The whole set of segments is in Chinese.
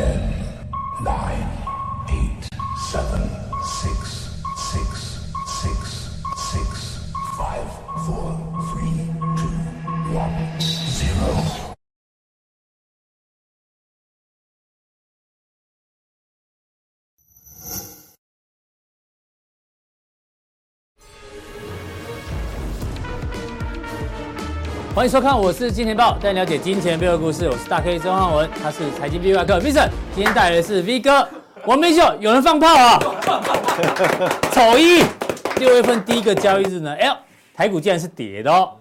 Ten, nine, 欢迎收看，我是金钱豹，带你了解金钱背后的故事。我是大 K 曾汉文，他是财经 V 外客 Vincent，今天带来的是 V 哥王明秀。有人放炮啊！丑一六月份第一个交易日呢，哎呦，台股竟然是跌的哦，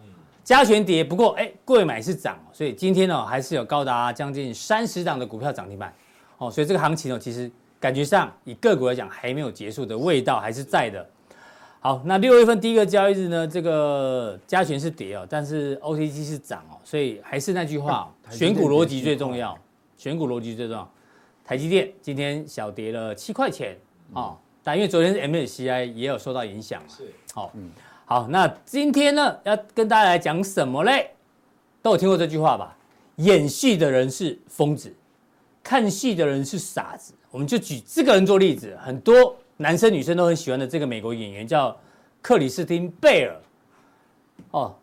加权跌，不过哎，贵买是涨，所以今天呢还是有高达将近三十档的股票涨停板哦，所以这个行情呢，其实感觉上以个股来讲还没有结束的味道还是在的。好，那六月份第一个交易日呢，这个加权是跌哦，但是 OTC 是涨哦，所以还是那句话，选股逻辑最重要，选股逻辑最重要。台积电今天小跌了七块钱哦，但因为昨天是 MSCI 也有受到影响，是好，嗯，好，那今天呢要跟大家来讲什么嘞？都有听过这句话吧？演戏的人是疯子，看戏的人是傻子。我们就举这个人做例子，很多。男生女生都很喜欢的这个美国演员叫克里斯汀贝尔，哦，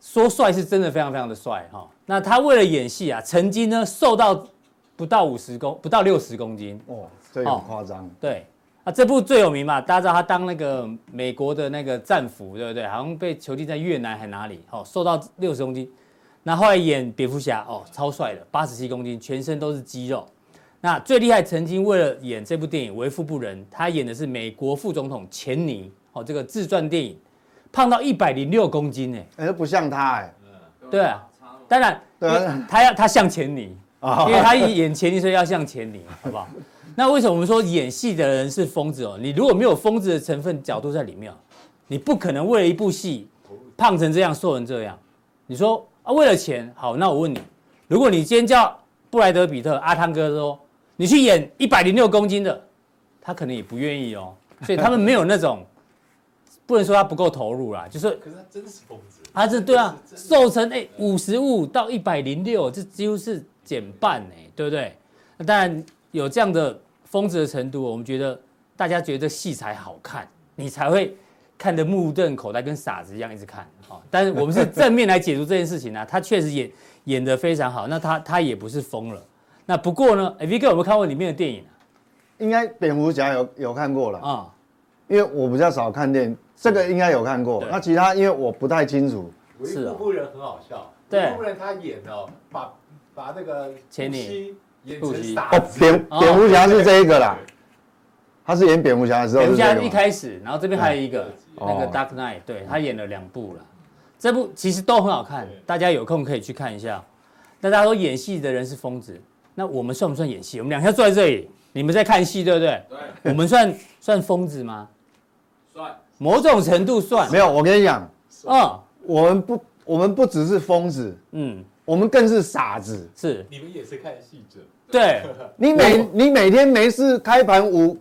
说帅是真的非常非常的帅哈、哦。那他为了演戏啊，曾经呢瘦到不到五十公不到六十公斤哦，这很夸张、哦。对，啊，这部最有名嘛，大家知道他当那个美国的那个战俘，对不对？好像被囚禁在越南还哪里？哦，瘦到六十公斤。那后来演蝙蝠侠，哦，超帅的，八十七公斤，全身都是肌肉。那最厉害，曾经为了演这部电影为富不仁，他演的是美国副总统钱尼哦，这个自传电影，胖到一百零六公斤哎，哎，不像他哎，对啊，当然，他要他像钱尼，因为他演钱尼，所以要像钱尼，好不好？那为什么我们说演戏的人是疯子哦？你如果没有疯子的成分角度在里面，你不可能为了一部戏胖成这样，瘦成这样。你说啊，为了钱好，那我问你，如果你今天叫布莱德比特阿汤哥说。你去演一百零六公斤的，他可能也不愿意哦，所以他们没有那种，不能说他不够投入啦，就是。可是他真是疯子。他是对啊，瘦成哎五十五到一百零六，这几乎是减半哎，对不对？那当然有这样的疯子的程度，我们觉得大家觉得戏才好看，你才会看得目瞪口呆，跟傻子一样一直看啊。但是我们是正面来解读这件事情呢，他确实演演得非常好，那他他也不是疯了。那不过呢，V 哥有没有看过里面的电影啊？应该蝙蝠侠有有看过了啊，因为我比较少看电影，这个应该有看过。那其他因为我不太清楚。是啊。夫人很好笑。对。夫人她演的，把把那个钱尼演成傻哦，蝙蝙蝠侠是这一个啦。他是演蝙蝠侠的时候。蝙蝠侠一开始，然后这边还有一个那个 Dark Knight，对，他演了两部了。这部其实都很好看，大家有空可以去看一下。那大家说演戏的人是疯子。那我们算不算演戏？我们两下坐在这里，你们在看戏，对不对？对。我们算算疯子吗？算。某种程度算。没有，我跟你讲，嗯，我们不，我们不只是疯子，嗯，我们更是傻子。是。你们也是看戏者。对。你每你每天没事开盘五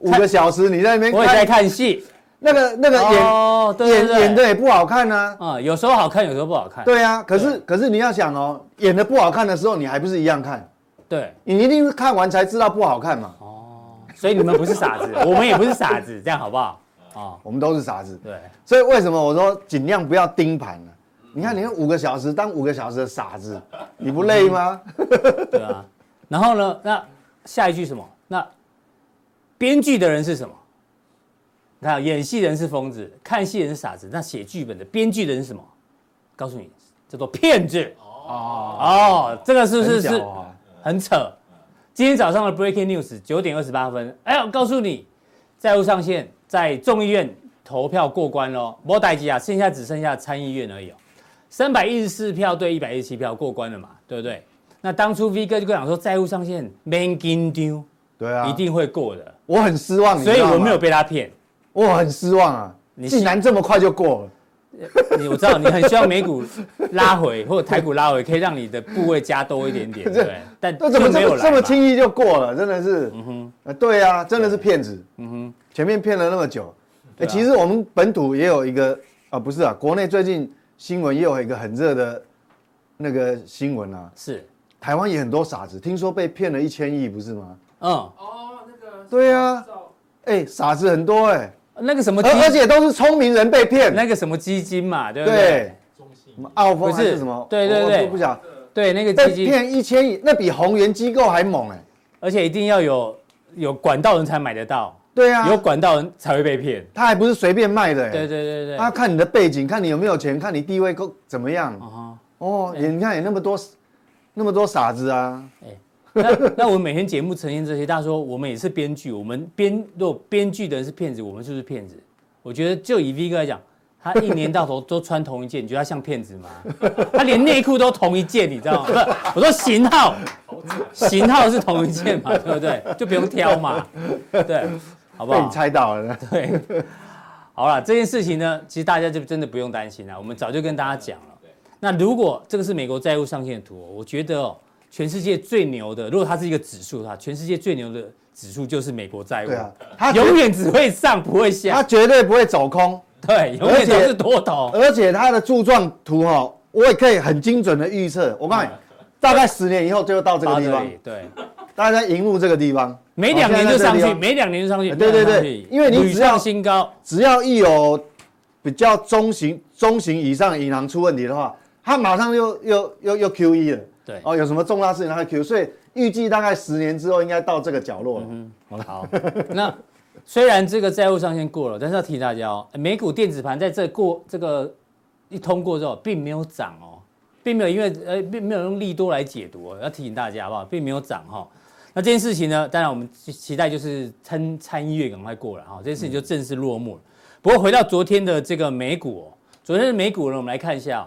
五个小时，你在那边我也在看戏。那个那个演演演的也不好看呢。啊，有时候好看，有时候不好看。对啊，可是可是你要想哦，演的不好看的时候，你还不是一样看？对，你一定是看完才知道不好看嘛。哦，所以你们不是傻子，我们也不是傻子，这样好不好？啊，我们都是傻子。对，所以为什么我说尽量不要盯盘呢？你看，你看五个小时当五个小时的傻子，你不累吗？对啊。然后呢？那下一句什么？那编剧的人是什么？你看，演戏人是疯子，看戏人是傻子。那写剧本的编剧人是什么？告诉你，叫做骗子。哦哦，这个是不是是很扯？今天早上的 Breaking News 九点二十八分，哎，我告诉你，债务上限在众议院投票过关喽，莫代基啊，剩下只剩下参议院而已哦。三百一十四票对一百一十七票过关了嘛，对不对？那当初 V 哥就跟我讲说，债务上限没紧张，对啊，一定会过的。我很失望，所以我没有被他骗。我很失望啊！你竟然这么快就过了。你我知道你很希望美股拉回或者台股拉回，可以让你的部位加多一点点，对。但这怎么这么这么轻易就过了？真的是，嗯哼，对啊，真的是骗子。嗯哼，前面骗了那么久。哎，其实我们本土也有一个啊，不是啊，国内最近新闻也有一个很热的那个新闻啊。是，台湾也很多傻子，听说被骗了一千亿，不是吗？嗯，哦，那个对啊，哎，傻子很多哎，那个什么基，而而且都是聪明人被骗。那个什么基金嘛，对不对？什么澳丰不是什么？对对对不讲。对，那个被基金，骗一千亿，那比宏源机构还猛哎。而且一定要有有管道人才买得到，对啊，有管道人才会被骗。他还不是随便卖的哎。对对对对。他看你的背景，看你有没有钱，看你地位够怎么样。啊哦，你看有那么多那么多傻子啊。那那我们每天节目呈现这些，大家说我们也是编剧，我们编如果编剧的人是骗子，我们是不是骗子？我觉得就以 V 哥来讲，他一年到头都穿同一件，你觉得他像骗子吗？他连内裤都同一件，你知道吗？我说型号，型号是同一件嘛，对不对？就不用挑嘛，对，好不好？被你猜到了。对，好了，这件事情呢，其实大家就真的不用担心了，我们早就跟大家讲了。那如果这个是美国债务上限的图，我觉得哦。全世界最牛的，如果它是一个指数的话，全世界最牛的指数就是美国债务。对啊，它永远只会上不会下，它绝对不会走空。对，永远都是多头。而且它的柱状图哈，我也可以很精准的预测。我告诉你，大概十年以后就会到这个地方。对，大家在荧幕这个地方，每两年就上去，每两年就上去。对对对，因为你只要新高，只要一有比较中型、中型以上银行出问题的话，它马上又又又又 QE 了。对哦，有什么重大事情它会 Q，所以预计大概十年之后应该到这个角落了。嗯，好。那虽然这个债务上限过了，但是要提醒大家哦，美股电子盘在这过这个一通过之后，并没有涨哦，并没有因为呃并没有用利多来解读哦，要提醒大家好不好？并没有涨哈。那这件事情呢，当然我们期待就是参参议院赶快过了哈，这件事情就正式落幕了。不过回到昨天的这个美股哦，昨天的美股呢，我们来看一下。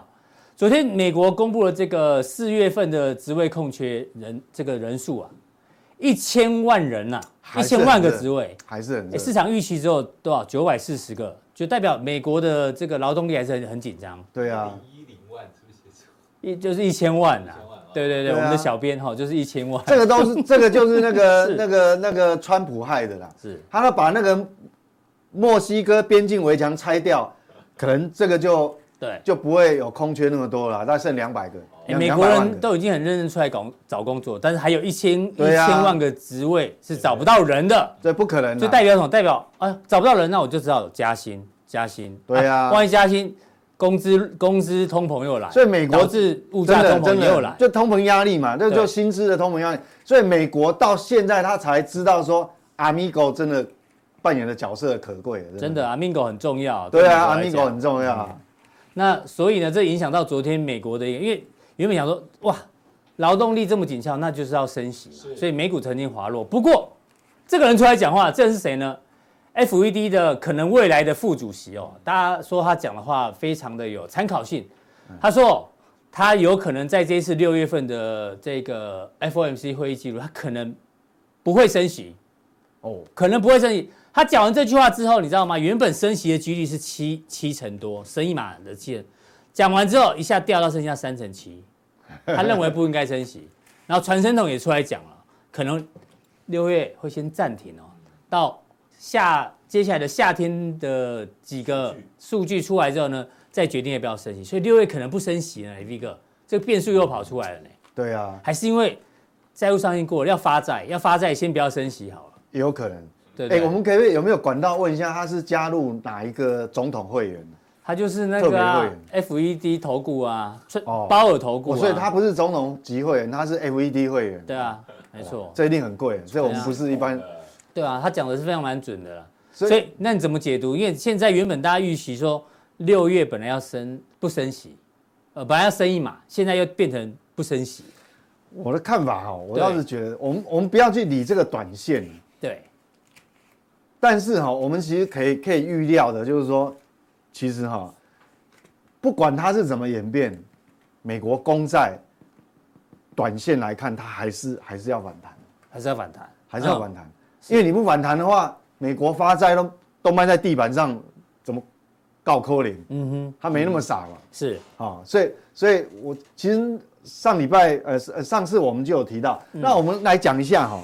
昨天美国公布了这个四月份的职位空缺人这个人数啊，一千万人呐，一千万个职位，还是很市场预期只有多少？九百四十个，就代表美国的这个劳动力还是很很紧张。对啊，一零万是不是？一就是一千万呐，对对对，我们的小编哈就是一千万。这个都是这个就是那个 那个那个川普害的啦，是，他要把那个墨西哥边境围墙拆掉，可能这个就。对，就不会有空缺那么多了，大概剩两百个。哎，美国人都已经很认真出来搞找工作，但是还有一千一千万个职位是找不到人的，这不可能。就代表什么？代表啊，找不到人，那我就知道有加薪，加薪。对啊，万一加薪，工资工资通膨又来，所以美国是物价通膨又来，就通膨压力嘛，这就薪资的通膨压力。所以美国到现在他才知道说，Amigo 真的扮演的角色可贵，真的 Amigo 很重要。对啊，Amigo 很重要。那所以呢，这影响到昨天美国的一个，因为原本想说，哇，劳动力这么紧俏，那就是要升息，所以美股曾经滑落。不过，这个人出来讲话，这人是谁呢？FED 的可能未来的副主席哦，大家说他讲的话非常的有参考性。他说，他有可能在这一次六月份的这个 FOMC 会议记录，他可能不会升息，哦，可能不会升息。他讲完这句话之后，你知道吗？原本升息的几率是七七成多，升一码的七成，讲完之后一下掉到剩下三成七，他认为不应该升息。然后传声筒也出来讲了，可能六月会先暂停哦，到夏接下来的夏天的几个数据出来之后呢，再决定要不要升息。所以六月可能不升息呢，V 哥，这个变数又跑出来了呢。对啊，还是因为债务上限过了，要发债，要发债先不要升息好了。有可能。对，哎，我们可不可以有没有管道问一下，他是加入哪一个总统会员？他就是那个、啊、FED 投顾啊，哦，鲍尔投顾、啊哦，所以他不是总统级会员，他是 FED 会员。对啊，没错，这一定很贵，所以我们不是一般。对啊，他讲的是非常蛮准的啦。所以，所以那你怎么解读？因为现在原本大家预期说六月本来要升不升息，呃，本来要升一码，现在又变成不升息。我的看法哈，我倒是觉得，我们我们不要去理这个短线。对。但是哈，我们其实可以可以预料的，就是说，其实哈，不管它是怎么演变，美国公债短线来看，它还是还是要反弹，还是要反弹，还是要反弹。因为你不反弹的话，美国发债都都卖在地板上，怎么告可怜？嗯哼，他没那么傻嘛。是啊，所以所以我其实上礼拜呃上次我们就有提到，那我们来讲一下哈，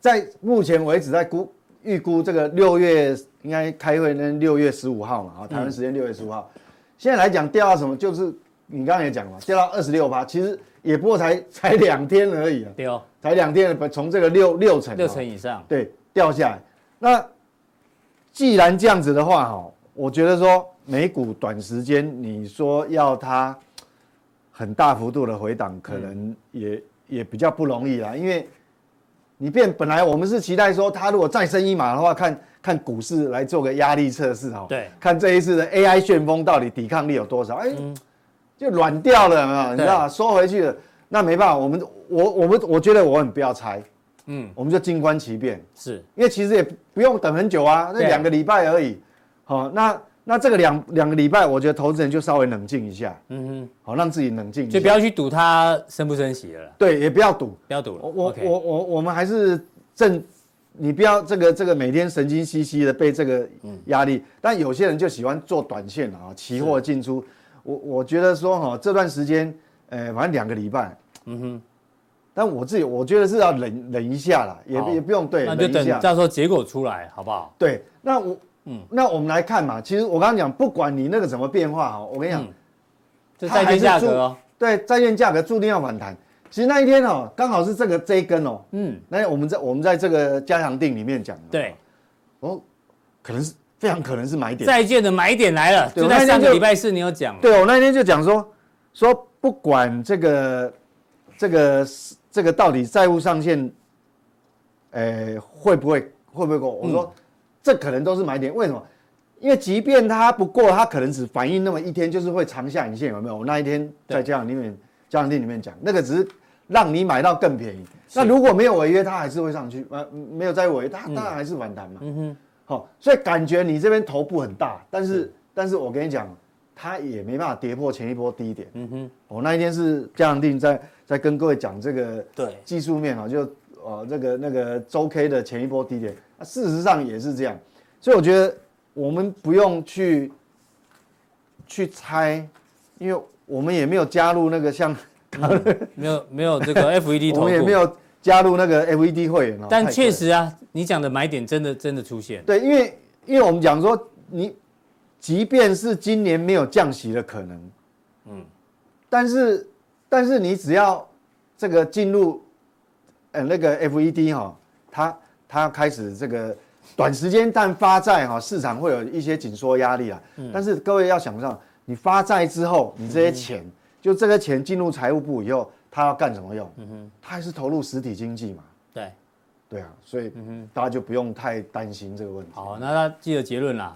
在目前为止在估。预估这个六月应该开会，那六月十五号嘛，啊，台湾时间六月十五号。现在来讲掉到什么，就是你刚刚也讲了，掉到二十六趴。其实也不过才才两天而已啊，对哦，才两天，从这个六六成六成以上，对掉下来。那既然这样子的话，哈，我觉得说美股短时间你说要它很大幅度的回档，可能也、嗯、也比较不容易啦，因为你变本来我们是期待说它如果再升一码的话，看看股市来做个压力测试哈，对，看这一次的 AI 旋风到底抵抗力有多少，哎、欸。嗯。就软掉了嘛，你知道吗？缩回去了，那没办法，我们我我们我觉得我们不要猜，嗯，我们就静观其变，是。因为其实也不用等很久啊，那两个礼拜而已，好，那那这个两两个礼拜，我觉得投资人就稍微冷静一下，嗯哼，好，让自己冷静，就不要去赌它升不升息了，对，也不要赌，不要赌了，我我我我我们还是正，你不要这个这个每天神经兮兮的被这个压力，但有些人就喜欢做短线啊，期货进出。我我觉得说哈，这段时间，呃，反正两个礼拜，嗯哼，但我自己我觉得是要忍忍一下啦，也也不用对，那就等到时候结果出来，好不好？对，那我，嗯，那我们来看嘛，其实我刚刚讲，不管你那个怎么变化哈，我跟你讲，这债券价格哦，对，债券价格注定要反弹。其实那一天哦，刚好是这个这一根哦，嗯，那我们在我们在这个加强定里面讲，对，哦，可能是。非常可能是买点，债券的买点来了。就在上个礼拜四，你有讲。对，我那天就讲说，说不管这个这个这个到底债务上限，诶会不会会不会过？我说这可能都是买点。为什么？因为即便它不过，它可能只反映那么一天，就是会长下影线，有没有？我那一天在加强錠里面家长店里面讲，那个只是让你买到更便宜。那如果没有违约，它还是会上去。呃，没有再违约，它当然还是反弹嘛。嗯哼。好，所以感觉你这边头部很大，但是，是但是我跟你讲，它也没办法跌破前一波低点。嗯哼，我那一天是加强定在在跟各位讲这个对技术面啊，就呃这个那个周 K 的前一波低点，那事实上也是这样，所以我觉得我们不用去去猜，因为我们也没有加入那个像、嗯、没有没有这个 FED 我们也没有。加入那个 FED 会员，但确实啊，你讲的买点真的真的出现。对，因为因为我们讲说，你即便是今年没有降息的可能，嗯，但是但是你只要这个进入呃那个 FED 哈，它它要开始这个短时间但发债哈，市场会有一些紧缩压力啊。但是各位要想象，你发债之后，你这些钱就这个钱进入财务部以后。他要干什么用？嗯哼，他还是投入实体经济嘛。对，对啊，所以大家就不用太担心这个问题。好，那他记得结论啦，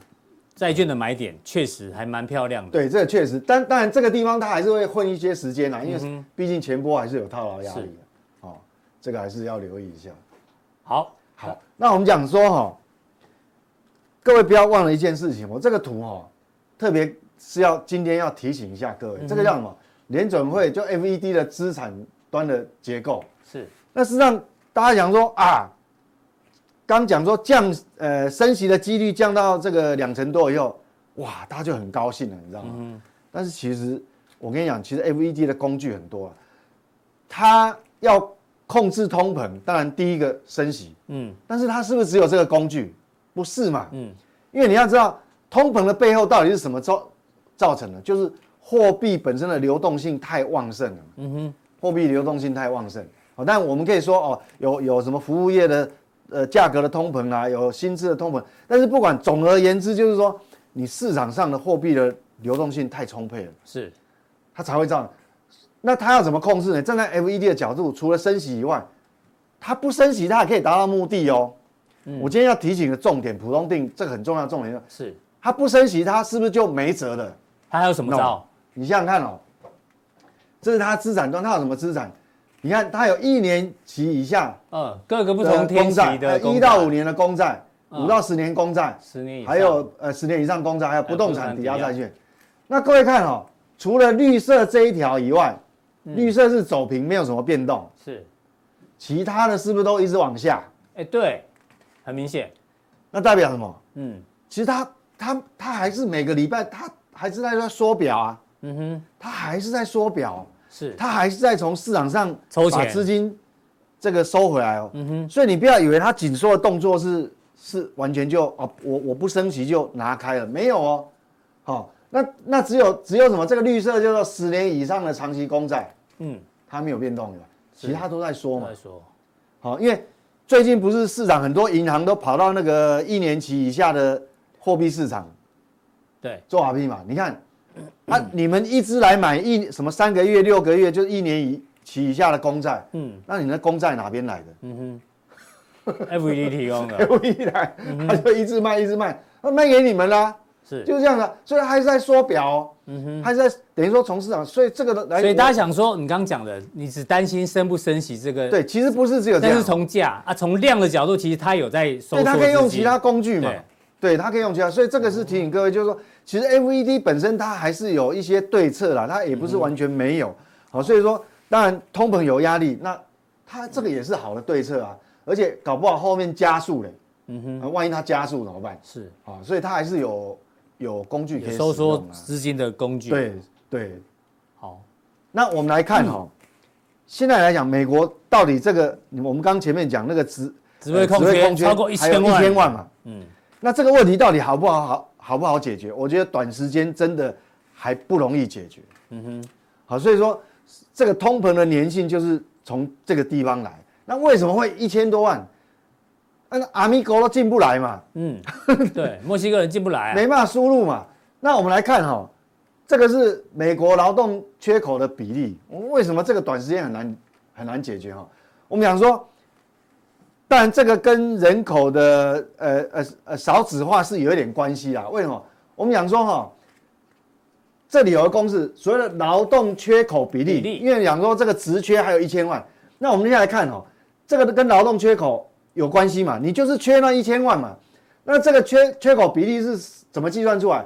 债券的买点确实还蛮漂亮的。对，这个确实，但当然这个地方它还是会混一些时间啊，因为毕竟前波还是有套牢压力的。哦，这个还是要留意一下。好，好，那我们讲说哈，各位不要忘了一件事情，我这个图哈，特别是要今天要提醒一下各位，这个叫什么？联准会就 FED 的资产端的结构。是，那实际上大家讲说啊，刚讲说降呃升息的几率降到这个两成多以后，哇，大家就很高兴了，你知道吗？嗯、但是其实我跟你讲，其实 FED 的工具很多啊，它要控制通膨，当然第一个升息，嗯，但是它是不是只有这个工具？不是嘛，嗯，因为你要知道通膨的背后到底是什么造造成的，就是。货币本身的流动性太旺盛了，嗯哼，货币流动性太旺盛，好，但我们可以说哦，有有什么服务业的呃价格的通膨啊，有薪资的通膨，但是不管总而言之，就是说你市场上的货币的流动性太充沛了，是，它才会这样。那它要怎么控制呢？站在 FED 的角度，除了升息以外，它不升息，它也可以达到目的哦。嗯，我今天要提醒的重点，普通定这个很重要的重点是，它不升息，它是不是就没辙了？它还有什么招？No. 你想想看哦，这是它资产端，它有什么资产？你看它有一年期以下，嗯，各个不同天期的一到五年的公债，五到十年公债，十年以上，还有呃十年以上公债，还有不动产抵押债券。那各位看哦，除了绿色这一条以外，绿色是走平，没有什么变动，是，其他的是不是都一直往下？哎，对，很明显，那代表什么？嗯，其实它它它还是每个礼拜它还是在说缩表啊。嗯哼，他还是在缩表，是，他还是在从市场上抽钱，把资金这个收回来哦。嗯哼，所以你不要以为他紧缩的动作是是完全就哦，我我不升息就拿开了，没有哦。好，那那只有只有什么？这个绿色叫做十年以上的长期公债，嗯，它没有变动的，其他都在说嘛。好，因为最近不是市场很多银行都跑到那个一年期以下的货币市场对，做 RP 嘛？你看，啊，你们一直来买一什么三个月、六个月，就是一年以期以下的公债，嗯。那你那公债哪边来的？嗯哼，FED 提供的，，FED 来，他就一直卖，一直卖，那卖给你们啦，是，就是这样的。所以还是在缩表哦，嗯哼。还是在等于说从市场，所以这个来，所以大家想说，你刚刚讲的，你只担心升不升息这个，对，其实不是只有这样，但是从价啊，从量的角度，其实它有在收缩对，它可以用其他工具嘛。对，对，它可以用其他，所以这个是提醒各位，就是说，其实 FED 本身它还是有一些对策啦，它也不是完全没有，好，所以说，当然通膨有压力，那它这个也是好的对策啊，而且搞不好后面加速嘞，嗯哼，万一它加速怎么办？是。啊，所以它还是有有工具可以收缩资金的工具。，对对，好，那我们来看哈、现在来讲，美国到底这个，我们刚前面讲那个职职位空缺超过一千万，一千万嘛，嗯，那这个问题到底好不好好好不好解决？我觉得短时间真的还不容易解决。嗯哼，好，所以说这个通膨的粘性就是从这个地方来。那为什么会一千多万？那阿米狗都进不来嘛，嗯，对，墨西哥人进不来啊，没办法输入嘛。那我们来看哈、这个是美国劳动缺口的比例。我们为什么这个短时间很难很难解决哈？我们想说，当然这个跟人口的呃呃呃少子化是有一点关系啦。为什么？我们想说哈，这里有个公式，所谓的劳动缺口比例，比例因为讲说这个职缺还有一千万，那我们接下来看哈，这个跟劳动缺口有关系嘛？你就是缺那一千万嘛，那这个缺缺口比例是怎么计算出来？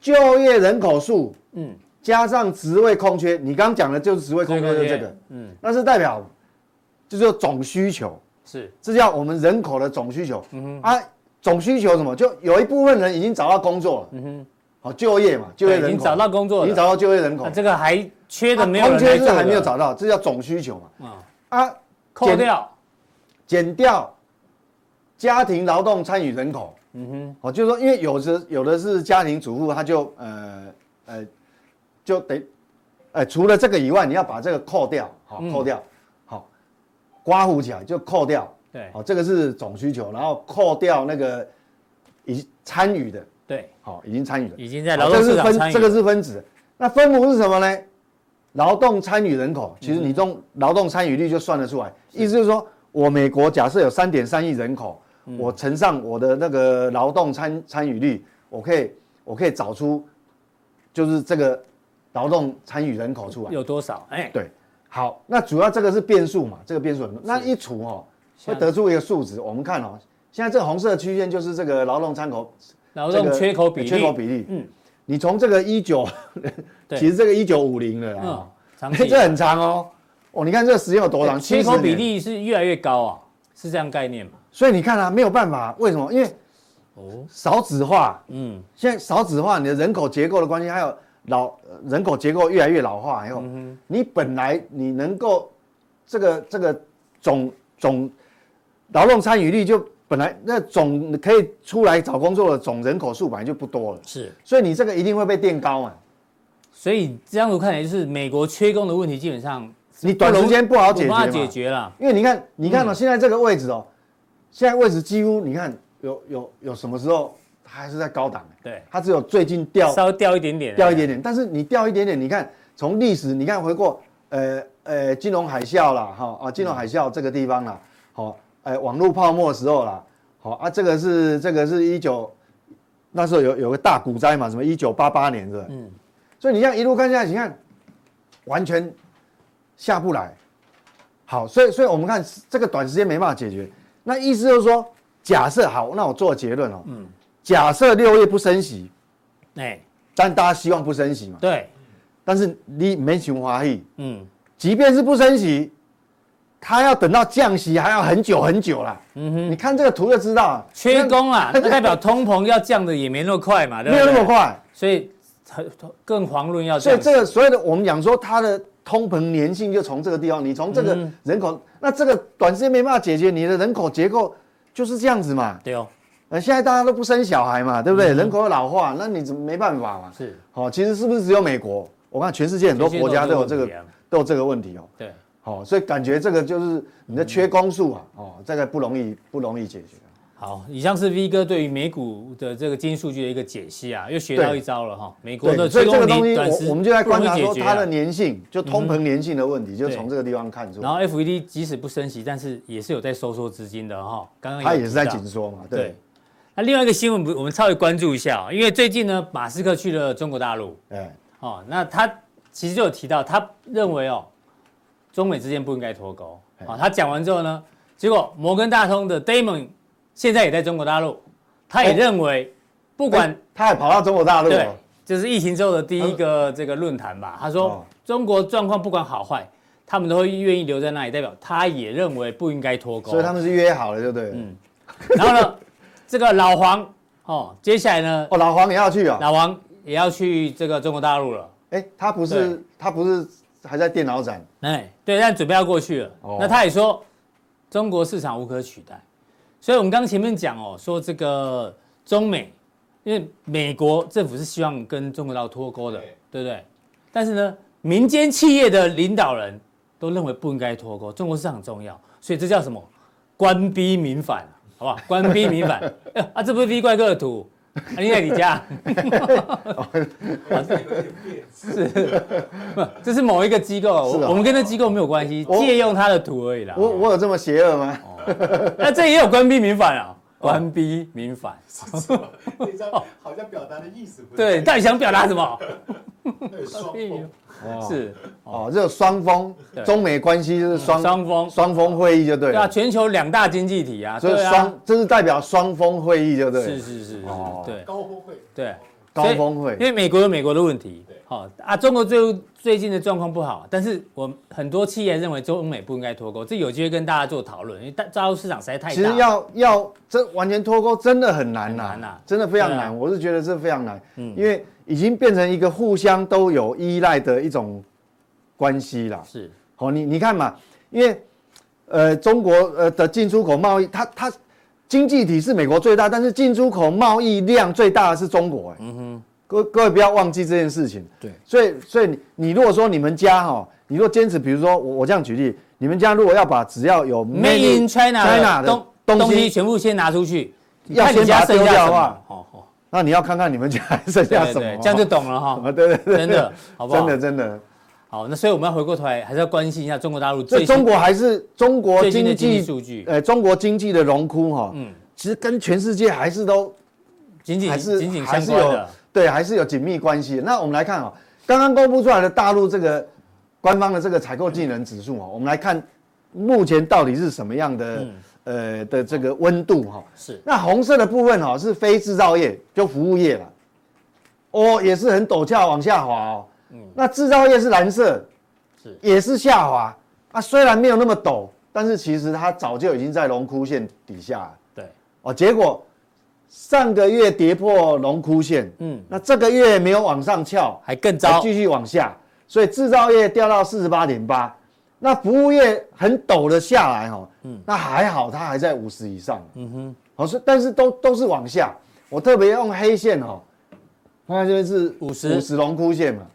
就业人口数，嗯，加上职位空缺，你刚刚讲的就是职位空缺的这个，嗯，那是代表就是总需求，是，这叫我们人口的总需求。嗯哼啊，总需求什么？就有一部分人已经找到工作了，嗯哼，好就业嘛，就业人口已经找到工作了已经找到就业人口那，这个还缺的啊没有空缺是还没有找到，这叫总需求嘛。啊，啊，扣掉，减掉家庭劳动参与人口，嗯哼，哦，就是说，因为有的有的是家庭主妇，他就呃呃就得，呃除了这个以外，你要把这个扣掉，好、嗯。扣掉，好刮胡起来就扣掉，对。好这个是总需求，然后扣掉那个已参与的，对，好已经参与的，已经在劳动市场参与，分这个是分子，那分母是什么呢？劳动参与人口，其实你用劳动参与率就算得出来，意思就是说我美国假设有三点三亿人口，我乘上我的那个劳动参参与率，我可以我可以找出就是这个劳动参与人口出来。有多少？哎，对，好，那主要这个是变数嘛，这个变数很多，那一除哦，会得出一个数值。我们看哦，现在这个红色区间就是这个劳动参口劳动缺口比例，缺口比例，嗯，你从这个一九，对。其实这个一九五零了嗯 这很长哦。哦，你看这个时间有多长？缺口。比例是越来越高啊，是这样概念嘛？所以你看啊，没有办法，为什么？因为哦，少子化，嗯，现在少子化，你的人口结构的关系，还有老呃人口结构越来越老化以后，你本来你能够这个这个总总劳动参与率就本来那总可以出来找工作的总人口数本来就不多了，是，所以你这个一定会被垫高嘛。所以这样子看起来就是美国缺工的问题基本上你短时间不好解决解决了，因为你看，你看哦，现在这个位置哦，现在位置几乎你看有有有什么时候它还是在高档，对，它只有最近掉稍微掉一点点，掉一点点，但是你掉一点点，你看从历史你看回过呃呃金融海啸啦，哈啊金融海啸这个地方啦，好哎网络泡沫的时候啦，好啊这个是这个是一九那时候有有个大股灾嘛，什么一九八八年是吧？嗯，所以你这样一路看下来，你看完全下不来。好，所以所以我们看这个短时间没办法解决。那意思就是说，假设好，那我做个结论哦。嗯。假设六月不升息，哎，但大家希望不升息嘛。对，但是你没情华裔，嗯，即便是不升息，他要等到降息还要很久很久啦。嗯哼。你看这个图就知道，缺工啊，那代表通膨要降的也没那么快嘛，没？有那么快。所以很更遑论要所以，这个所谓的我们讲说它的通膨粘性就从这个地方，你从这个嗯人口，那这个短时间没办法解决，你的人口结构就是这样子嘛。对哦，呃，现在大家都不生小孩嘛，对不嗯对？人口老化，那你怎么没办法嘛？是，好、其实是不是只有美国？我看全世界很多国家都有这个都有问题啊都有这个问题哦。对，好，所以感觉这个就是你的缺工数啊，哦，这个不容易不容易解决。好，以上是 V 哥对于美股的这个经济数据的一个解析啊，又学到一招了哈。美国的所以这个东西我我们就在观察说它的粘性，就通膨粘性的问题，就从这个地方看出。然后 FED 即使不升息，但是也是有在收缩资金的哈。刚刚它也是在紧缩嘛，对。那另外一个新闻，不，我们稍微关注一下，因为最近呢，马斯克去了中国大陆，哎，哦，那他其实就有提到，他认为哦，中美之间不应该脱钩。好，他讲完之后呢，结果摩根大通的 Damon。现在也在中国大陆，他也认为，不管他也跑到中国大陆，对，就是疫情之后的第一个这个论坛吧。他说，中国状况不管好坏，他们都会愿意留在那里，代表他也认为不应该脱钩。所以他们是约好了，对不对？嗯。然后呢，这个老黄哦，接下来呢，哦，老黄也要去啊，老黄也要去这个中国大陆了。哎，他不是他不是还在电脑展？哎，对，但准备要过去了。那他也说，中国市场无可取代。所以，我们刚刚前面讲哦，说这个中美，因为美国政府是希望跟中国大陆脱钩的，对不对？但是呢，民间企业的领导人都认为不应该脱钩，中国市场很重要，所以这叫什么？官逼民反，好不好？官逼民反，啊，这不是 V 怪哥的图，啊，你在你家，是，不，这是某一个机构，我们跟那机构没有关系，借用他的图而已啦。我我有这么邪恶吗？那这也有官逼民反啊！官逼民反，好像表达的意思不对，到底想表达什么？双峰是哦，这个双峰，中美关系就是双双峰双峰会议就对了。对啊，全球两大经济体啊，所以双这是代表双峰会议就对了。是是是，哦，对，高峰会，对，高峰会，因为美国有美国的问题。好啊，中国最最近的状况不好，但是我很多企业认为中美不应该脱钩，这有机会跟大家做讨论，因为大大陆市场实在太大。其实要要这完全脱钩真的很难呐，真的非常难。我是觉得这非常难，嗯，因为已经变成一个互相都有依赖的一种关系了。是，好，你你看嘛，因为呃中国呃的进出口贸易，它它经济体是美国最大，但是进出口贸易量最大的是中国，嗯哼。各各位不要忘记这件事情。对，所以所以你你如果说你们家哈，你如果坚持，比如说我我这样举例，你们家如果要把只要有 Made in China 的东东西全部先拿出去，要先把它丢掉的话，那你要看看你们家还剩下什么，这样就懂了哈。对对对，真的，好不好？真的真的。好，那所以我们要回过头来，还是要关心一下中国大陆。这中国还是中国经济数据，呃，中国经济的荣枯哈，嗯，其实跟全世界还是都紧紧还是紧紧相关的。对，还是有紧密关系。那我们来看啊，刚刚公布出来的大陆这个官方的这个采购技能指数啊，我们来看目前到底是什么样的呃的这个温度哈。是。那红色的部分哈是非制造业，就服务业了。哦，也是很陡峭往下滑哦。嗯。那制造业是蓝色，是也是下滑。啊，虽然没有那么陡，但是其实它早就已经在龙枯线底下了。对。哦，结果。上个月跌破龙枯线，嗯，那这个月没有往上翘，还更糟，继续往下，所以制造业掉到四十八点八，那服务业很陡的下来哈，嗯，那还好，它还在五十以上，嗯哼，好是，但是都都是往下，我特别用黑线哈，看看这边是五十。五十龙枯线嘛，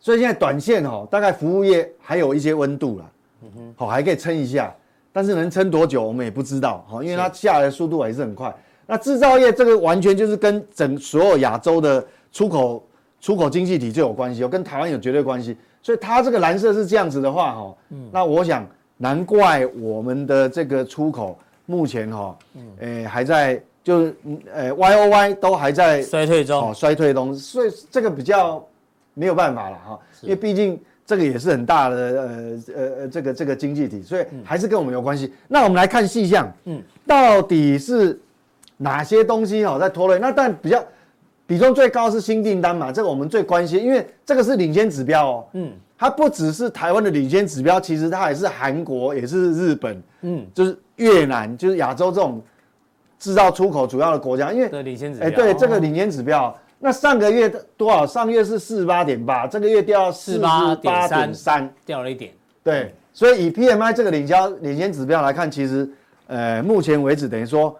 所以现在短线哈，大概服务业还有一些温度了，嗯哼，好还可以撑一下，但是能撑多久我们也不知道。哈，因为它下来的速度还是很快。那制造业这个完全就是跟整所有亚洲的出口出口经济体就有关系，跟台湾有绝对关系。所以它这个蓝色是这样子的话，哈，那我想难怪我们的这个出口目前哈，诶还在就是呃 Y O Y 都还在衰退中，哦衰退中，所以这个比较没有办法了哈，因为毕竟这个也是很大的呃呃呃这个这个经济体，所以还是跟我们有关系。那我们来看细项，嗯，到底是。哪些东西哦在拖累？那但比较比重最高是新订单嘛，这个我们最关心，因为这个是领先指标哦。嗯，它不只是台湾的领先指标，其实它也是韩国，也是日本，嗯，就是越南，就是亚洲这种制造出口主要的国家。因为领先指标，哎，对，这个领先指标。那上个月多少？上个月是四十八点八，这个月掉到四十八点三，掉了一点。对，所以以 PMI 这个领交领先指标来看，其实呃，目前为止等于说。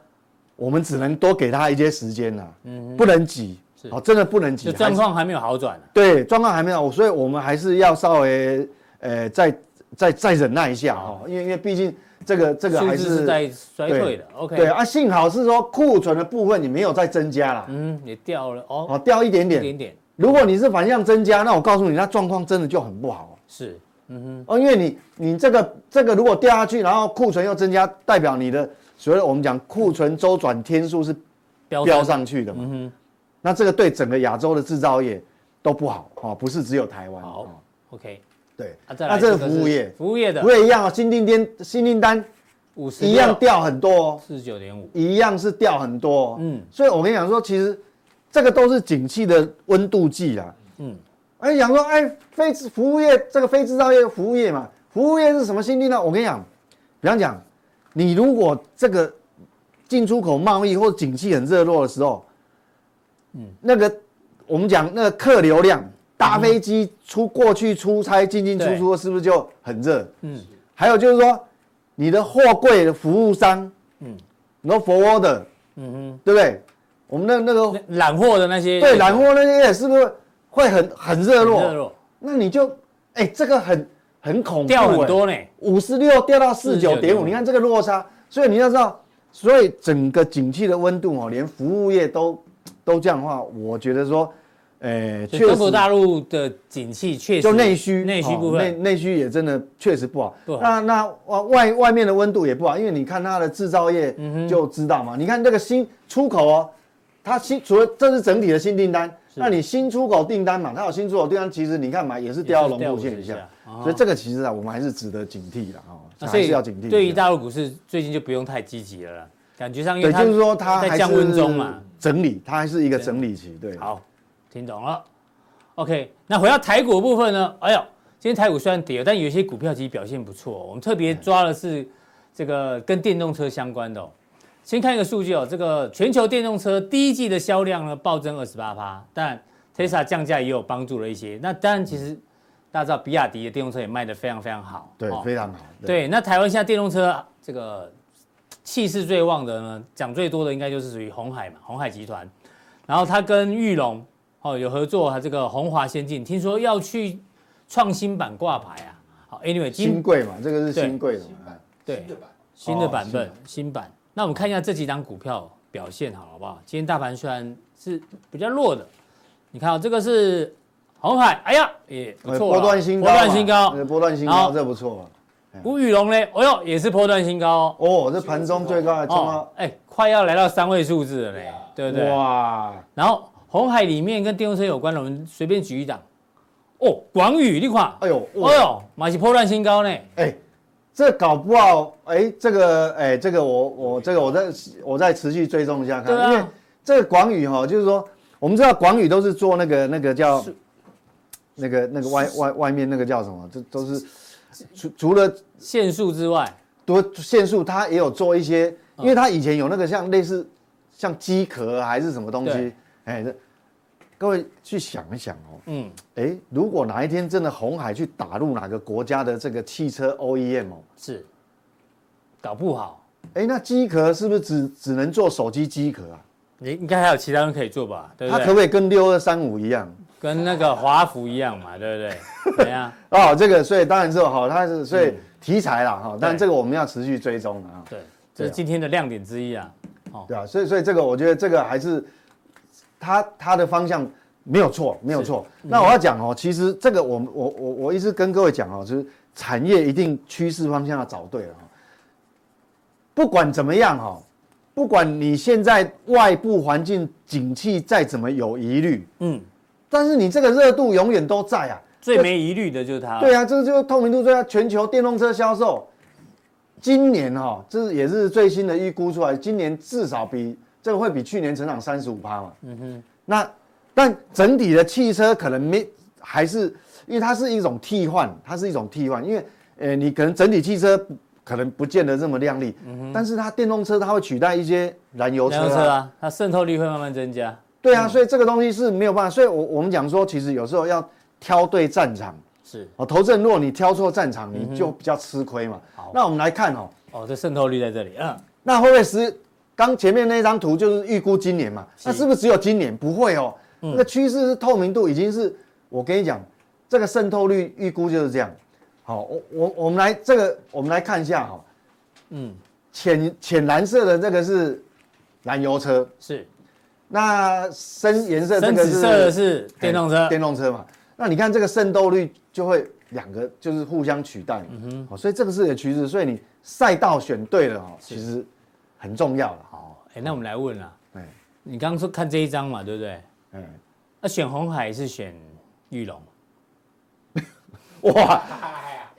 我们只能多给他一些时间了，嗯，不能急，是，真的不能急，状况还没有好转，对，状况还没有，所以我们还是要稍微，呃，再再再忍耐一下哈，因为因为毕竟这个这个还是，是在衰退的。OK，对啊，幸好是说库存的部分你没有再增加了，嗯，也掉了哦，哦，掉一点点，一点点。如果你是反向增加，那我告诉你，那状况真的就很不好。是，嗯哼，哦，因为你你这个这个如果掉下去，然后库存又增加，代表你的所以我们讲库存周转天数是飙上去的嘛，嗯哼，那这个对整个亚洲的制造业都不好哦，不是只有台湾。好，OK，对，那这个服务业，服务业的，服务业一样哦，新订单新订单五十一样掉很多哦，四十九点五，一样是掉很多，嗯，所以我跟你讲说，其实。这个都是景气的温度计啦，嗯，哎，讲说，哎，非服务业这个非制造业服务业嘛，服务业是什么新订呢？我跟你讲，比方讲，你如果这个进出口贸易或者景气很热络的时候，嗯，那个我们讲那个客流量，大飞机出过去出差进进出出，是不是就很热？嗯，还有就是说，你的货柜的服务商，嗯，no forward，嗯哼，对不对？我们的那个揽货的那些，对，揽货那些是不是会很很热络？热络。那你就，哎，这个很很恐怖，掉很多呢，五十六掉到四九点五，你看这个落差。所以你要知道，所以整个景气的温度哦，连服务业都都这样的话，我觉得说，哎，确实中国大陆的景气确实就内需，内需部分，内内需也真的确实不好。那那外外面的温度也不好，因为你看它的制造业就知道嘛。你看这个新出口哦。它新除了这是整体的新订单，那你新出口订单嘛，它有新出口订单，其实你看嘛，也是掉到龙骨线以下，所以这个其实啊，我们还是值得警惕的啊，还是要警惕。对于大陆股市，最近就不用太积极了，感觉上对，就是说它在降温中嘛，整理，它还是一个整理期。对，好，听懂了。OK，那回到台股的部分呢？哎呦，今天台股虽然跌了，但有些股票其实表现不错。我们特别抓的是这个跟电动车相关的。先看一个数据哦，这个全球电动车第一季的销量呢暴增二十八趴，但 Tesla 降价也有帮助了一些。那当然，其实大家知道，比亚迪的电动车也卖得非常非常好，对，非常好。对，那台湾现在电动车这个气势最旺的呢，讲最多的应该就是属于红海嘛，红海集团。然后他跟裕隆哦有合作，这个红华先进听说要去创新版挂牌啊。好，Anyway，新贵嘛，这个是新贵的嘛，对，新的版本，新版。那我们看一下这几档股票表现好，好不好？今天大盘虽然是比较弱的，你看啊，这个是鸿海，哎呀，也不错，波段新高，波段新高，波段新高，这不错。吴宇龙呢？哎呦，也是波段新高哦，这盘中最高还冲到，哎，快要来到三位数字了嘞，对不对？哇！然后红海里面跟电动车有关的，我们随便举一档，哦，广宇，你看，哎呦，哎呦，马是波段新高呢，哎。这搞不好，哎，这个，哎，这个我我这个我再我再持续追踪一下看，啊、因为这个广宇哈，就是说，我们知道广宇都是做那个那个叫，那个那个外外外面那个叫什么？这都是除除了限速之外，多限速，它也有做一些，因为它以前有那个像类似像机壳还是什么东西，哎这。各位去想一想哦，嗯，哎，如果哪一天真的红海去打入哪个国家的这个汽车 OEM 哦，是，搞不好，哎，那机壳是不是只只能做手机机壳啊？你应该还有其他人可以做吧？对？它可不可以跟六二三五一样，跟那个华府一样嘛？对不对？怎样？哦，这个所以当然是好，它是所以题材啦哈，但这个我们要持续追踪啊。对，这是今天的亮点之一啊。哦，对啊，所以所以这个我觉得这个还是。它它的方向没有错，没有错。那我要讲哦，其实这个我我我我一直跟各位讲哦，就是产业一定趋势方向要找对了哈。不管怎么样哈，不管你现在外部环境景气再怎么有疑虑，嗯，但是你这个热度永远都在啊。最没疑虑的就是它。对啊，这个就是透明度最大，全球电动车销售，今年哈，这是也是最新的预估出来，今年至少比。这个会比去年成长三十五趴嘛？嗯哼。那但整体的汽车可能没，还是因为它是一种替换，它是一种替换。因为呃，你可能整体汽车可能不见得这么亮丽，嗯哼。但是它电动车它会取代一些燃油车啊，车啊它渗透率会慢慢增加。对啊，所以这个东西是没有办法。所以我我们讲说，其实有时候要挑对战场。是。哦，投资人，如果你挑错战场，你就比较吃亏嘛。好。那我们来看哦。哦，这渗透率在这里。嗯。那会不会是？刚前面那张图就是预估今年嘛，那是不是只有今年？不会哦，那个趋势是透明度已经是，我跟你讲，这个渗透率预估就是这样，好，我我我们来这个，我们来看一下哈，嗯，浅浅蓝色的这个是燃油车，是。那深颜色这深紫色的是电动车，电动车嘛。那你看这个渗透率就会两个就是互相取代，嗯哼，所以这个是个趋势，所以你赛道选对了哈，其实很重要了。好，哎，那我们来问了，哎，你刚刚说看这一张嘛，对不对？嗯，那选红海是选玉龙？哇，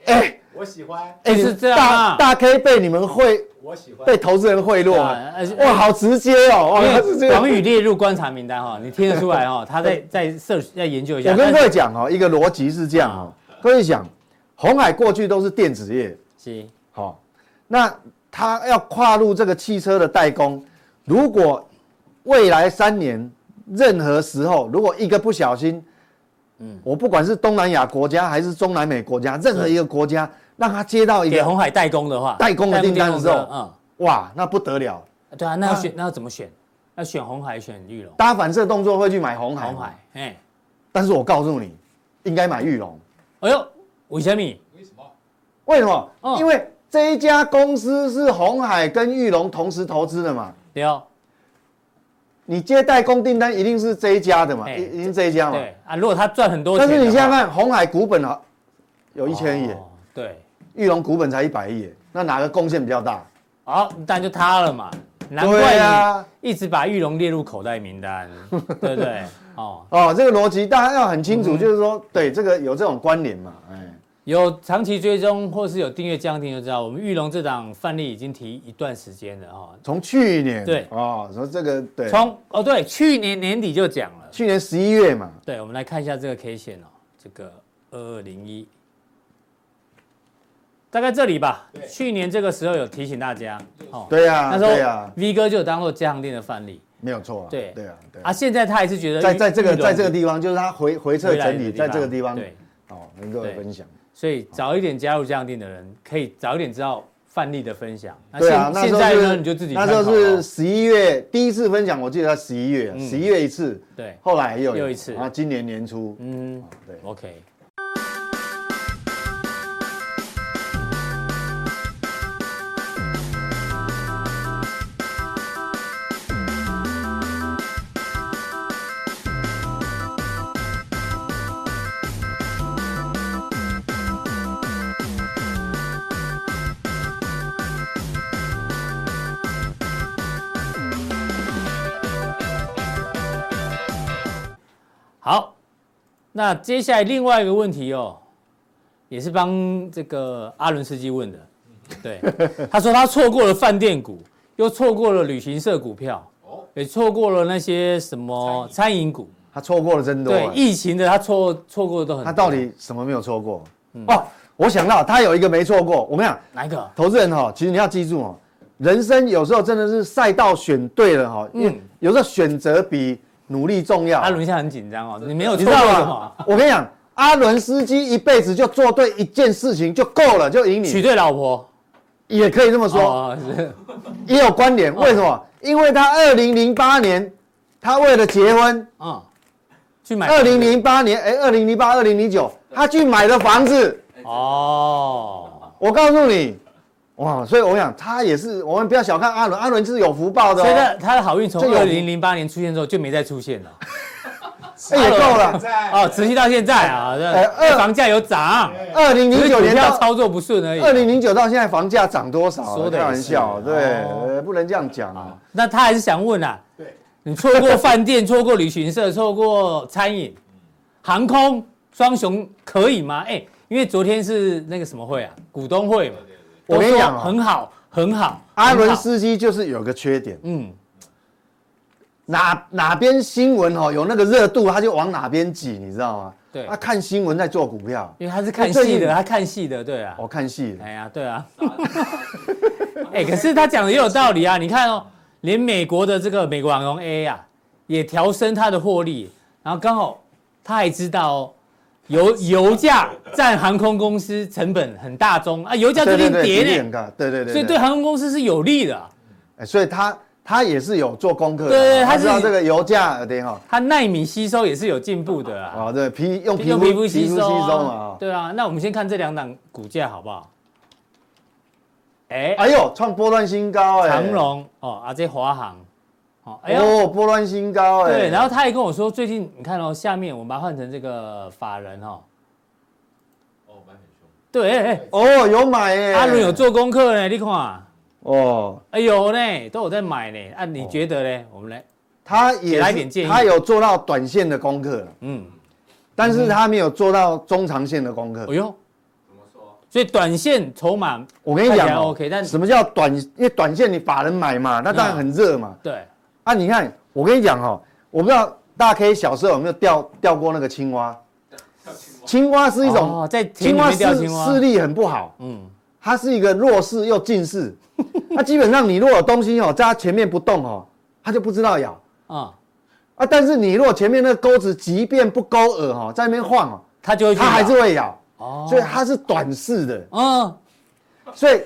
哎，我喜欢，哎，是这样大啊。大 K 被你们会我喜欢。被投资人贿赂啊哇，好直接哦，哇，他是这个王宇列入观察名单哈，你听得出来哈？他在在设在研究一下。我跟各位讲哦，一个逻辑是这样哦，各位想，红海过去都是电子业，是。好，那他要跨入这个汽车的代工，如果未来三年任何时候，如果一个不小心，嗯，我不管是东南亚国家还是中南美国家，任何一个国家让他接到一个给鸿海代工的话，代工的订单的时候，嗯，哇，那不得了，对啊，那要选那要怎么选？要选红海，选玉龙？大家反射动作会去买红海，红海，哎，但是我告诉你，应该买玉龙。哎呦，为什么？为什么？为什么？嗯因为这一家公司是红海跟玉龙同时投资的嘛。对哦，你接代工订单一定是这一家的嘛，哎一一定这一家嘛。对啊，如果他赚很多钱，但是你现在看，红海股本啊有一千亿，哦对，裕隆股本才一百亿，那哪个贡献比较大？好，当然就他了嘛。难怪对啊你一直把玉龙列入口袋名单，对不对？哦，哦，这个逻辑大家要很清楚，嗯就是说，对这个有这种关联嘛，哎，有长期追踪或是有订阅江婷就知道，我们玉龙这档范例已经提一段时间了哈。从去年对哦，说这个对，从哦对，去年年底就讲了。去年十一月嘛，对，我们来看一下这个 K 线哦，这个二二零一，大概这里吧。对去年这个时候有提醒大家，哦，对呀，那时候，V 哥就有当做加强店的范例没有错啊，对对啊，对啊，现在他还是觉得在在这个在这个地方，就是他回回撤整理，在这个地方，对，哦，能够分享。所以早一点加入加强店的人，可以早一点知道范例的分享。那对啊，现那时候是现在呢，你就自己那时候是哦十一月第一次分享，我记得在十一月，嗯十一月一次，对，后来又有又一次啊今年年初，嗯对，，OK。那接下来另外一个问题哦，也是帮这个阿伦斯基问的。对，他说他错过了饭店股，又错过了旅行社股票，哦，也错过了那些什么餐饮股。他错过了真多对啊。疫情的他错错过的都很多。他到底什么没有错过？嗯哦，我想到他有一个没错过。我跟你讲，哪一个？投资人哈，其实你要记住哦，人生有时候真的是赛道选对了哈，因为嗯有时候选择比努力重要。阿伦现在很紧张哦，你没有错你知道吗？？我跟你讲，阿伦斯基一辈子就做对一件事情就够了，就赢你，娶对老婆。也可以这么说。哦，也有关联，为什么？因为他二零零八年，他为了结婚，嗯，去买二零零八年，哎，二零零八、二零零九，他去买了房子。哦，我告诉你，哇，所以我想他也是，我们不要小看阿伦，阿伦是有福报的所以他的好运从二零零八年出现之后就没再出现了。哎也够了。哦，持续到现在啊，对，哎二房价有涨，二零零九年到操作不顺而已。二零零九到现在房价涨多少啊？说得也开玩笑，是对哦，呃不能这样讲啊。那他还是想问啊，对，你错过饭店，错过旅行社，错过餐饮、航空，双雄可以吗？哎，因为昨天是那个什么会啊，股东会嘛，我跟你讲很好，很好。阿伦，斯基就是有个缺点，嗯，哪哪边新闻哦有那个热度，他就往哪边挤，你知道吗？对他看新闻在做股票，因为他是看戏的，他看戏的，对啊。我看戏的。哎呀，对啊。哎，可是他讲的也有道理啊！你看哦，连美国的这个美国航空 A 啊，也调升他的获利，然后刚好他还知道哦，油油价占航空公司成本很大宗啊，油价最近跌呢，对对对。所以对航空公司是有利的啊。哎，所以他他也是有做功课的，对对他知道这个油价对哈，它纳米吸收也是有进步的啊。哦对，皮用皮肤用皮肤吸吸收收嘛，啊哦，对啊。那我们先看这两档股价好不好？哎，哎呦，创波段新高哎，长荣哦，啊这华航，哦，哎呦，哦，波段新高哎，对，然后他也跟我说，最近你看哦，下面我们把它换成这个法人哈，哦，买很凶。对，哎哎，哦有买哎，阿伦有做功课呢，你看，哦，哎有呢，都有在买呢。啊，你觉得呢？我们来，他也给他是一点建议他有做到短线的功课了，嗯，但是他没有做到中长线的功课哎。呦，怎么说？所以短线筹码我跟你讲哦 OK，但什么叫短？因为短线你法人买嘛，那当然很热嘛。对，啊，你看，我跟你讲哦，我不知道大 K 小时候有没有钓钓过那个青蛙？青蛙是一种哦在青蛙视面钓青蛙视力很不好，嗯，它是一个弱视又近视。那基本上你如果有东西哦在它前面不动哦，它就不知道咬啊，啊。但是你如果前面那个钩子即便不勾耳哦，在那边晃哦，它就会去它还是会咬。哦，所以它是短视的。嗯，所以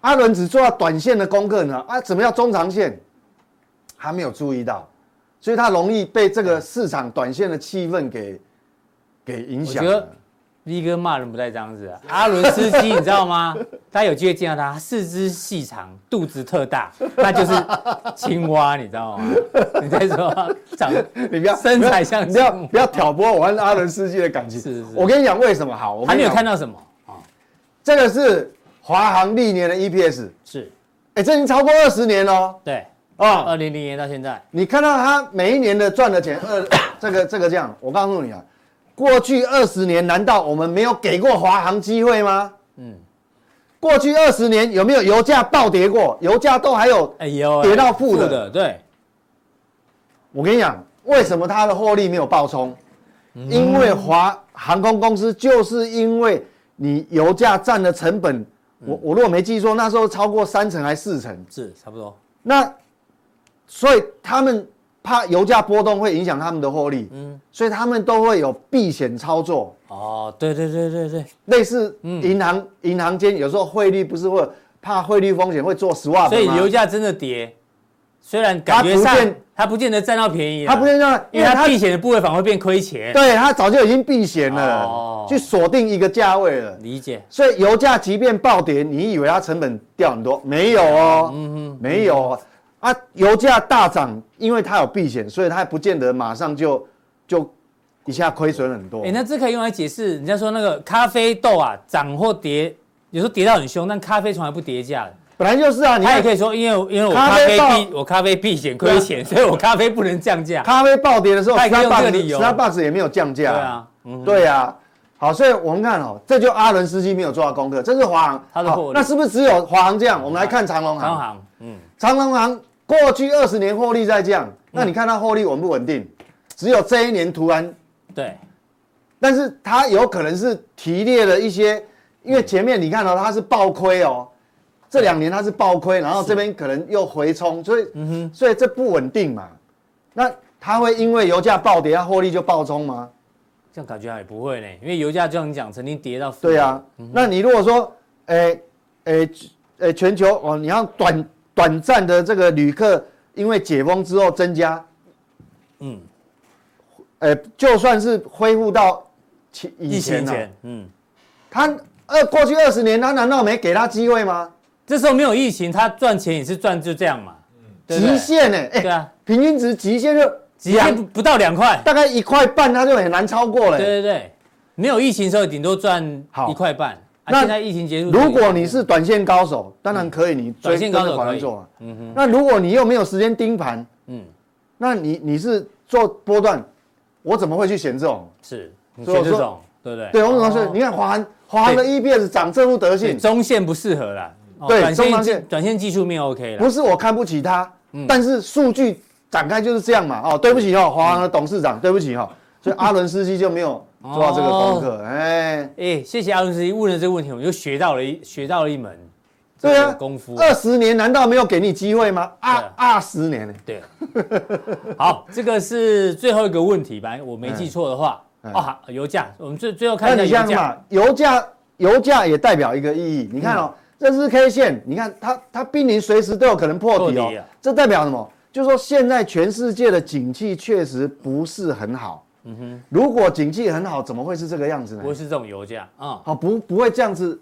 阿伦只做到短线的功课呢，啊，怎么叫中长线？他没有注意到，所以他容易被这个市场短线的气氛给给影响我觉得了。V 哥骂人不带这样子啊。阿伦斯基你知道吗？大家有机会见到他，四肢细长，肚子特大，那就是青蛙，你知道吗？你在说他长，你不要身材像不要不要挑拨我跟阿伦斯基的感情。是是是我跟你讲为什么好？我还没有看到到什么啊？这个是华航历年的 EPS，是，哎，这已经超过二十年了对，啊。二零零年到现在，你看到他每一年的赚的钱，二 这个这个这样，我告诉你啊，过去二十年难道我们没有给过华航机会吗？嗯，过去二十年有没有油价暴跌过？油价都还有。哎呦，跌到负的的，对，我跟你讲，为什么它的获利没有暴冲？因为华航空公司就是因为你油价占的成本，我我如果没记错，那时候超过三成还四成。是差不多，那所以他们怕油价波动会影响他们的获利，嗯，所以他们都会有避险操作，哦，对对对对对，类似银行银行间有时候汇率不是会怕汇率风险会做 swap 所以油价真的跌，虽然感觉上它不见它不见得占到便宜它，不见得，因为它避险的部位反而会变亏钱，对它早就已经避险了，哦。去锁定一个价位了。理解，所以油价即便暴跌，你以为它成本掉很多？没有哦，没有哦啊。油价大涨，因为它有避险，所以它不见得马上就就一下亏损很多。哎，那这可以用来解释人家说那个咖啡豆啊涨或跌，有时候跌到很凶，但咖啡从来不跌价的。本来就是啊，他也可以说，因为因为我咖啡避我咖啡避险亏钱，所以我咖啡不能降价。咖啡暴跌的时候他也可以用这个理由，Starbucks 也没有降价。对啊，嗯，对啊。好，所以我们看哦，这就阿伦斯基没有做到功课，这是华航。他的获利好那是不是只有华航这样？我们来看长隆航。长航，嗯，长隆航过去二十年获利在降，那你看它获利稳不稳定？只有这一年突然，对，但是它有可能是提列了一些，因为前面你看到、哦、它是暴亏哦，这两年它是暴亏，然后这边可能又回冲，所以嗯哼，所以这不稳定嘛。那它会因为油价暴跌，它获利就暴冲吗？这样感觉还不会呢，因为油价就像你讲，曾经跌到负对啊，那你如果说，诶诶诶，全球哦，你要短短暂的这个旅客，因为解封之后增加，嗯，诶，就算是恢复到前以疫前了、情前，嗯，他二过去二十年，他难道没给他机会吗？这时候没有疫情，他赚钱也是赚就这样嘛，对不极限呢、欸？对啊，平均值极限就极限不不到两块，大概一块半，他就很难超过了、对对对，没有疫情的时候顶多赚好。一块半，啊，那现在疫情结束，如果你是短线高手，当然可以，你短线高手可以。做嘛。那如果你又没有时间盯盘，嗯，那你你是做波段，我怎么会去选这种？是选这种，对不对？对，我怎么你看华航，华航的 EPS 涨这副德性，中线不适合啦，哦对短线技中长线。短线技术面 OK 了，不是我看不起它，嗯。但是数据展开就是这样嘛。哦，对不起哦，华航的董事长，对不起哈，所以阿伦斯基就没有做到这个功课。哎，哎，谢谢阿伦斯基问了这个问题，我们就学到了一学到了一门对啊这个功夫。二十年难道没有给你机会吗？二二十年呢？对，好，这个是最后一个问题吧？我没记错的话，嗯哦，好油价，我们最最后看那一下油价。嘛，油价油价也代表一个意义。你看哦，这是 K 线，你看它它濒临随时都有可能破底哦，这代表什么？就是说现在全世界的景气确实不是很好。嗯哼，如果景气很好，怎么会是这个样子呢？不会是这种油价啊，好，不不会这样子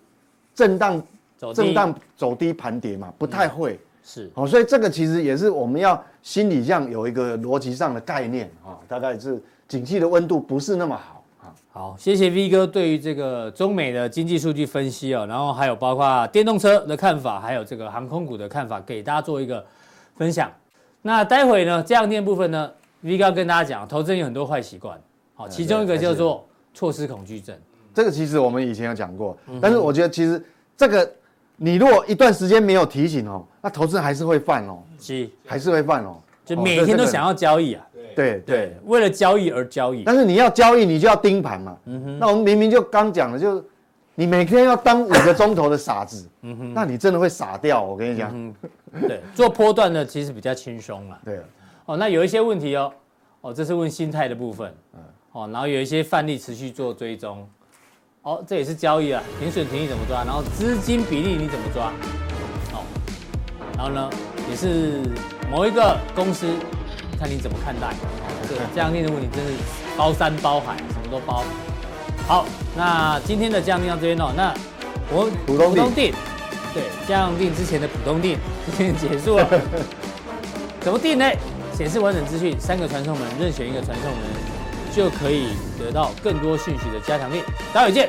震荡走低震荡走低盘跌嘛，不太会。是好，所以这个其实也是我们要心理上有一个逻辑上的概念啊，大概是景气的温度不是那么好啊。好，谢谢 V 哥对于这个中美的经济数据分析哦，然后还有包括电动车的看法，还有这个航空股的看法，给大家做一个分享。那待会呢，这样电部分呢，V 哥跟大家讲，投资人有很多坏习惯，好，其中一个叫做错失恐惧症。这个其实我们以前有讲过，但是我觉得其实这个。你如果一段时间没有提醒哦，那投资人还是会犯哦，是还是会犯哦，就每天都想要交易啊，对对，为了交易而交易。但是你要交易，你就要盯盘嘛。嗯哼。那我们明明就刚讲了，就是你每天要当五个钟头的傻子，嗯哼，那你真的会傻掉。我跟你讲，对，做波段的其实比较轻松嘛。对。哦，那有一些问题哦，哦，这是问心态的部分，嗯，哦，然后有一些范例持续做追踪。哦，这也是交易啊，停损停利怎么抓？然后资金比例你怎么抓？哦，然后呢，也是某一个公司，看你怎么看待。哦，这样定的问题真是包山包海，什么都包。好，那今天的这样定到这边哦，那我们普通定，对，这样定之前的普通定今天结束了。怎么定呢？显示完整资讯，三个传送门，任选一个传送门。就可以得到更多讯息的加强力，待会见。